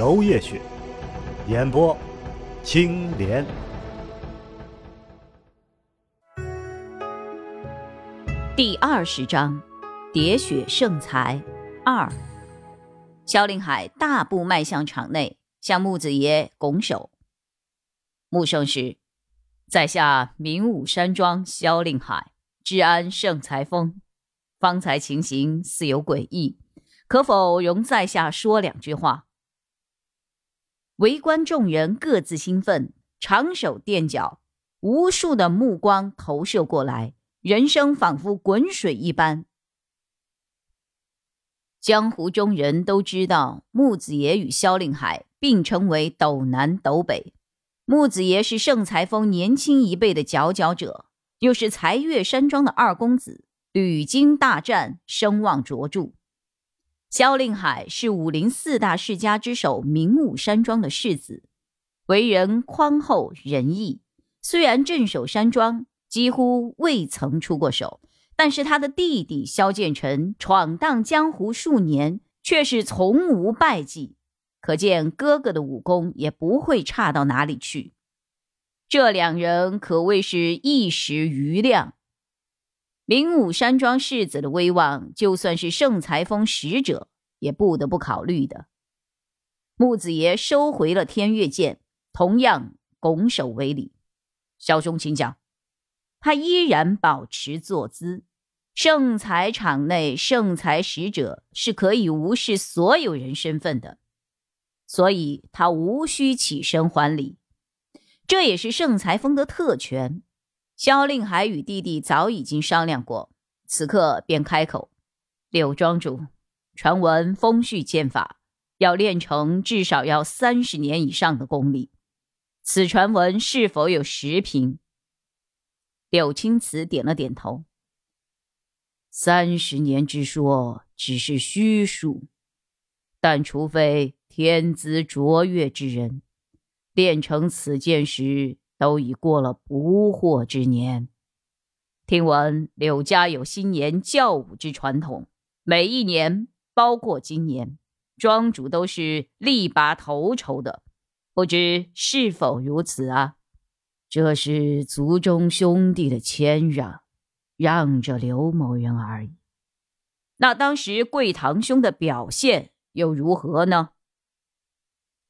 娄烨雪，演播青莲。第二十章，喋血圣才二。萧令海大步迈向场内，向木子爷拱手。穆圣师，在下明武山庄萧令海，治安圣才峰。方才情形似有诡异，可否容在下说两句话？围观众人各自兴奋，长手垫脚，无数的目光投射过来，人生仿佛滚水一般。江湖中人都知道，木子爷与萧令海并称为斗南斗北。木子爷是盛才峰年轻一辈的佼佼者，又是才岳山庄的二公子，屡经大战，声望卓著。萧令海是武林四大世家之首明武山庄的世子，为人宽厚仁义。虽然镇守山庄几乎未曾出过手，但是他的弟弟萧剑尘闯荡江湖数年，却是从无败绩。可见哥哥的武功也不会差到哪里去，这两人可谓是一时余亮。灵武山庄世子的威望，就算是圣裁峰使者也不得不考虑的。木子爷收回了天月剑，同样拱手为礼：“小兄请讲。”他依然保持坐姿。圣才场内，圣才使者是可以无视所有人身份的。所以他无需起身还礼，这也是圣裁峰的特权。萧令海与弟弟早已经商量过，此刻便开口：“柳庄主，传闻风絮剑法要练成至少要三十年以上的功力，此传闻是否有实凭？”柳青瓷点了点头：“三十年之说只是虚数，但除非……”天资卓越之人，练成此剑时都已过了不惑之年。听闻柳家有新年教武之传统，每一年，包括今年，庄主都是力拔头筹的，不知是否如此啊？这是族中兄弟的谦让，让着刘某人而已。那当时贵堂兄的表现又如何呢？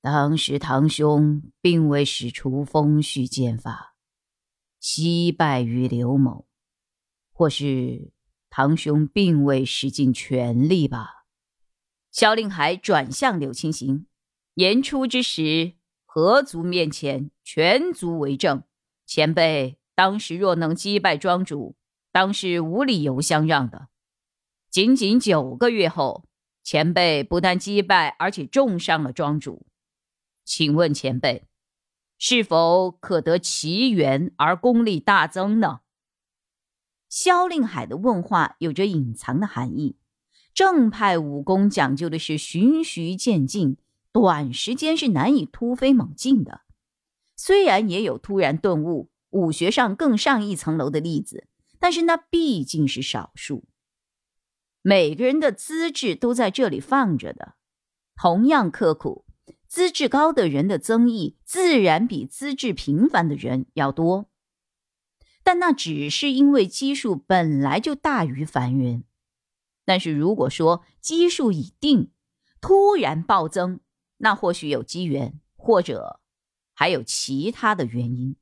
当时堂兄并未使出风絮剑法，惜败于刘某，或是堂兄并未使尽全力吧？萧令海转向柳青行，言出之时，何族面前全族为证。前辈当时若能击败庄主，当是无理由相让的。仅仅九个月后，前辈不但击败，而且重伤了庄主。请问前辈，是否可得奇缘而功力大增呢？萧令海的问话有着隐藏的含义。正派武功讲究的是循序渐进，短时间是难以突飞猛进的。虽然也有突然顿悟、武学上更上一层楼的例子，但是那毕竟是少数。每个人的资质都在这里放着的，同样刻苦。资质高的人的增益自然比资质平凡的人要多，但那只是因为基数本来就大于凡人。但是如果说基数已定，突然暴增，那或许有机缘，或者还有其他的原因。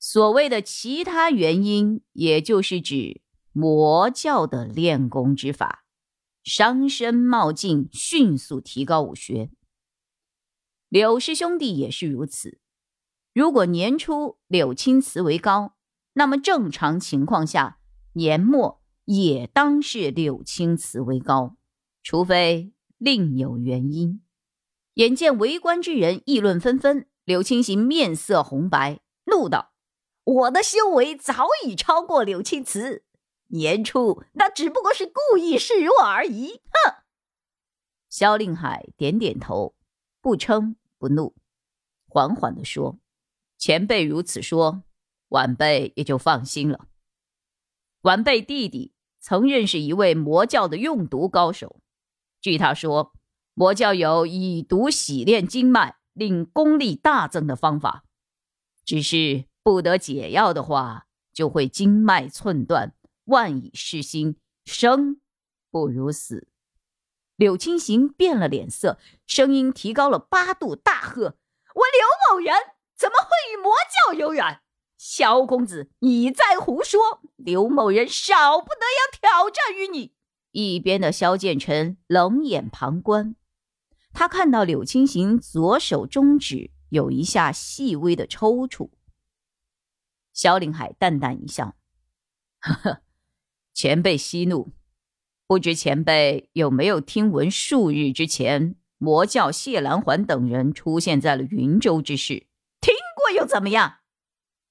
所谓的其他原因，也就是指魔教的练功之法，伤身冒进，迅速提高武学。柳氏兄弟也是如此。如果年初柳青瓷为高，那么正常情况下，年末也当是柳青瓷为高，除非另有原因。眼见围观之人议论纷纷，柳青行面色红白，怒道：“我的修为早已超过柳青瓷，年初那只不过是故意示弱而已。”哼！萧令海点点头，不称不怒，缓缓地说：“前辈如此说，晚辈也就放心了。晚辈弟弟曾认识一位魔教的用毒高手，据他说。”魔教有以毒洗炼经脉，令功力大增的方法，只是不得解药的话，就会经脉寸断，万已失心，生不如死。柳青行变了脸色，声音提高了八度，大喝：“我刘某人怎么会与魔教有染？萧公子，你在胡说！刘某人少不得要挑战于你。”一边的萧剑尘冷眼旁观。他看到柳青行左手中指有一下细微的抽搐，萧令海淡淡一笑：“呵呵，前辈息怒，不知前辈有没有听闻数日之前魔教谢兰环等人出现在了云州之事？听过又怎么样？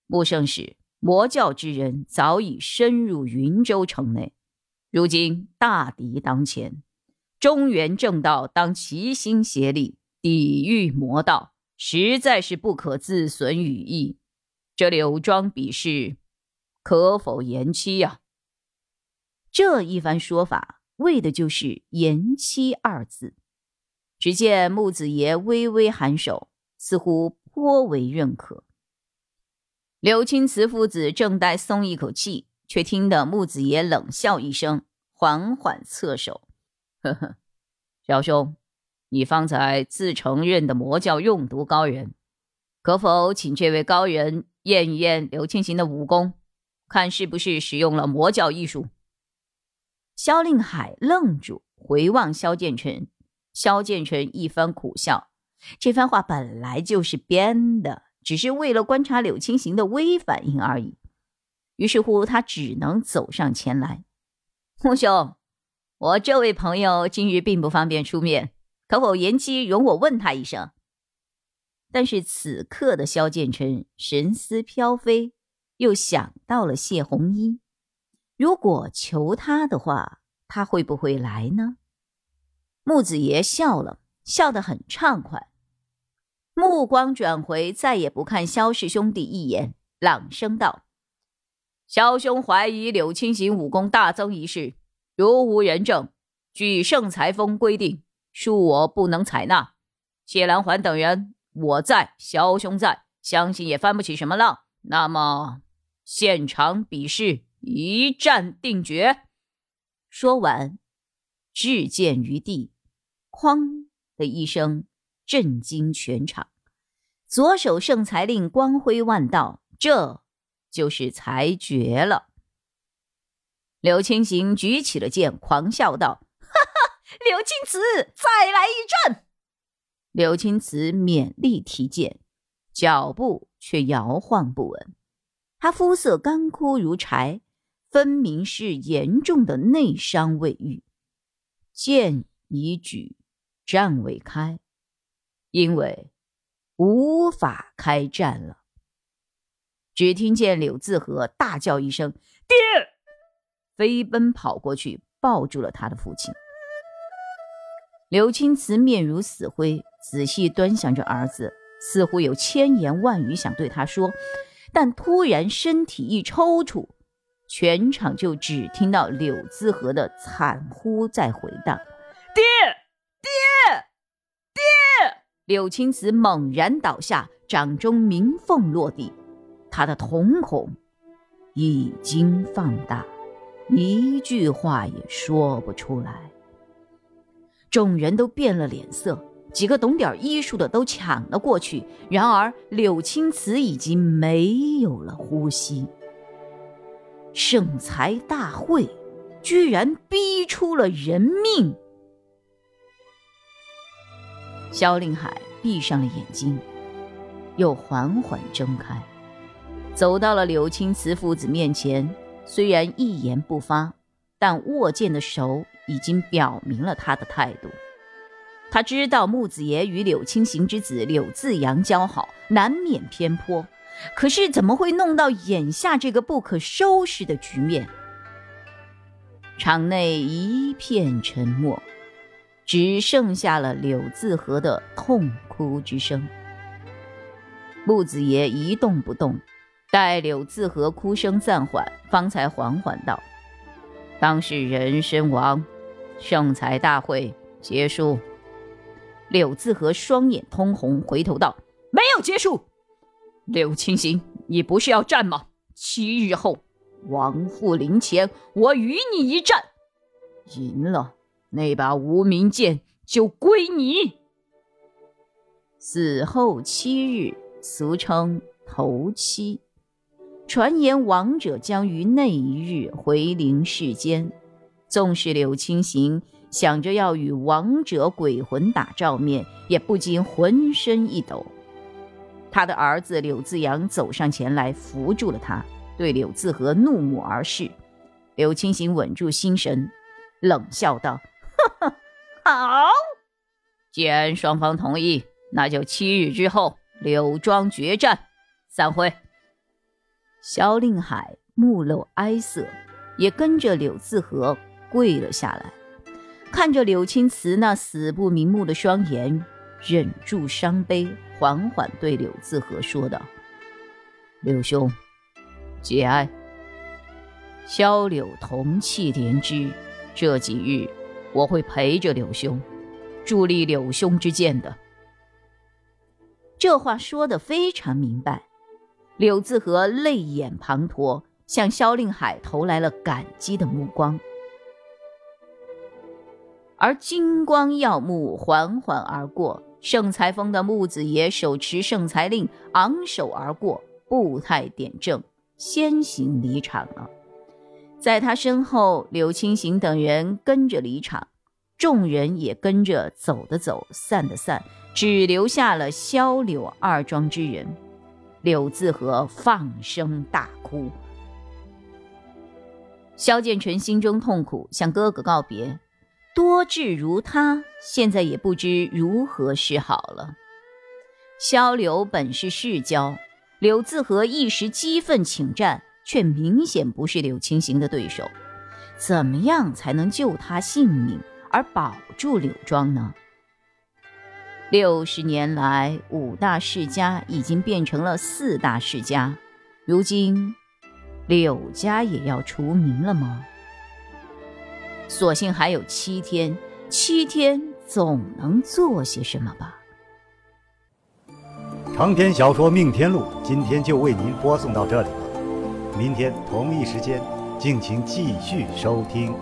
穆圣使，魔教之人早已深入云州城内，如今大敌当前。”中原正道当齐心协力抵御魔道，实在是不可自损羽翼。这柳庄比试可否延期呀？这一番说法为的就是“延期”二字。只见木子爷微微颔首，似乎颇为认可。柳青瓷父子正待松一口气，却听得木子爷冷笑一声，缓缓侧手。呵呵，小兄，你方才自承认的魔教用毒高人，可否请这位高人验一验刘青行的武功，看是不是使用了魔教艺术？萧令海愣住，回望萧剑臣。萧剑臣一番苦笑，这番话本来就是编的，只是为了观察柳青行的微反应而已。于是乎，他只能走上前来，穆兄。我这位朋友今日并不方便出面，可否延期？容我问他一声。但是此刻的萧剑臣神思飘飞，又想到了谢红衣。如果求他的话，他会不会来呢？木子爷笑了笑得很畅快，目光转回，再也不看萧氏兄弟一眼，朗声道：“萧兄怀疑柳青行武功大增一事。”如无人证，据圣裁风规定，恕我不能采纳。谢兰环等人，我在，萧兄在，相信也翻不起什么浪。那么，现场比试，一战定决。说完，掷剑于地，哐的一声，震惊全场。左手圣裁令光辉万道，这就是裁决了。柳青行举起了剑，狂笑道：“哈哈，柳青瓷，再来一战！”柳青瓷勉力提剑，脚步却摇晃不稳。他肤色干枯如柴，分明是严重的内伤未愈。剑已举，战未开，因为无法开战了。只听见柳自和大叫一声：“爹！”飞奔跑过去，抱住了他的父亲。刘青瓷面如死灰，仔细端详着儿子，似乎有千言万语想对他说，但突然身体一抽搐，全场就只听到柳滋和的惨呼在回荡：“爹，爹，爹！”柳青瓷猛然倒下，掌中明凤落地，他的瞳孔已经放大。一句话也说不出来，众人都变了脸色，几个懂点医术的都抢了过去。然而柳青瓷已经没有了呼吸。圣才大会居然逼出了人命！萧令海闭上了眼睛，又缓缓睁开，走到了柳青瓷父子面前。虽然一言不发，但握剑的手已经表明了他的态度。他知道木子爷与柳青行之子柳自阳交好，难免偏颇。可是怎么会弄到眼下这个不可收拾的局面？场内一片沉默，只剩下了柳自和的痛哭之声。木子爷一动不动，待柳自和哭声暂缓，方才缓缓道：“当事人身亡，圣才大会结束。”柳自和双眼通红，回头道：“没有结束。”柳青行，你不是要战吗？七日后，王父临前，我与你一战，赢了，那把无名剑就归你。死后七日，俗称头七，传言亡者将于那一日回灵世间。纵使柳青行想着要与亡者鬼魂打照面，也不禁浑身一抖。他的儿子柳自阳走上前来，扶住了他，对柳自和怒目而视。柳青行稳住心神，冷笑道：“哈哈，好，既然双方同意，那就七日之后柳庄决战，散会。”萧令海目露哀色，也跟着柳自和跪了下来，看着柳青瓷那死不瞑目的双眼，忍住伤悲。缓缓对柳自和说道：“柳兄，节哀。萧柳同气连枝，这几日我会陪着柳兄，助力柳兄之剑的。”这话说的非常明白。柳自和泪眼滂沱，向萧令海投来了感激的目光，而金光耀目，缓缓而过。圣裁峰的木子爷手持圣裁令，昂首而过，步态点正，先行离场了。在他身后，柳青行等人跟着离场，众人也跟着走的走，散的散，只留下了萧柳二庄之人。柳自和放声大哭，萧剑尘心中痛苦，向哥哥告别。多智如他，现在也不知如何是好了。萧柳本是世交，柳自和一时激愤请战，却明显不是柳青行的对手。怎么样才能救他性命而保住柳庄呢？六十年来，五大世家已经变成了四大世家，如今柳家也要除名了吗？所幸还有七天，七天总能做些什么吧。长篇小说《命天录》今天就为您播送到这里了，明天同一时间，敬请继续收听。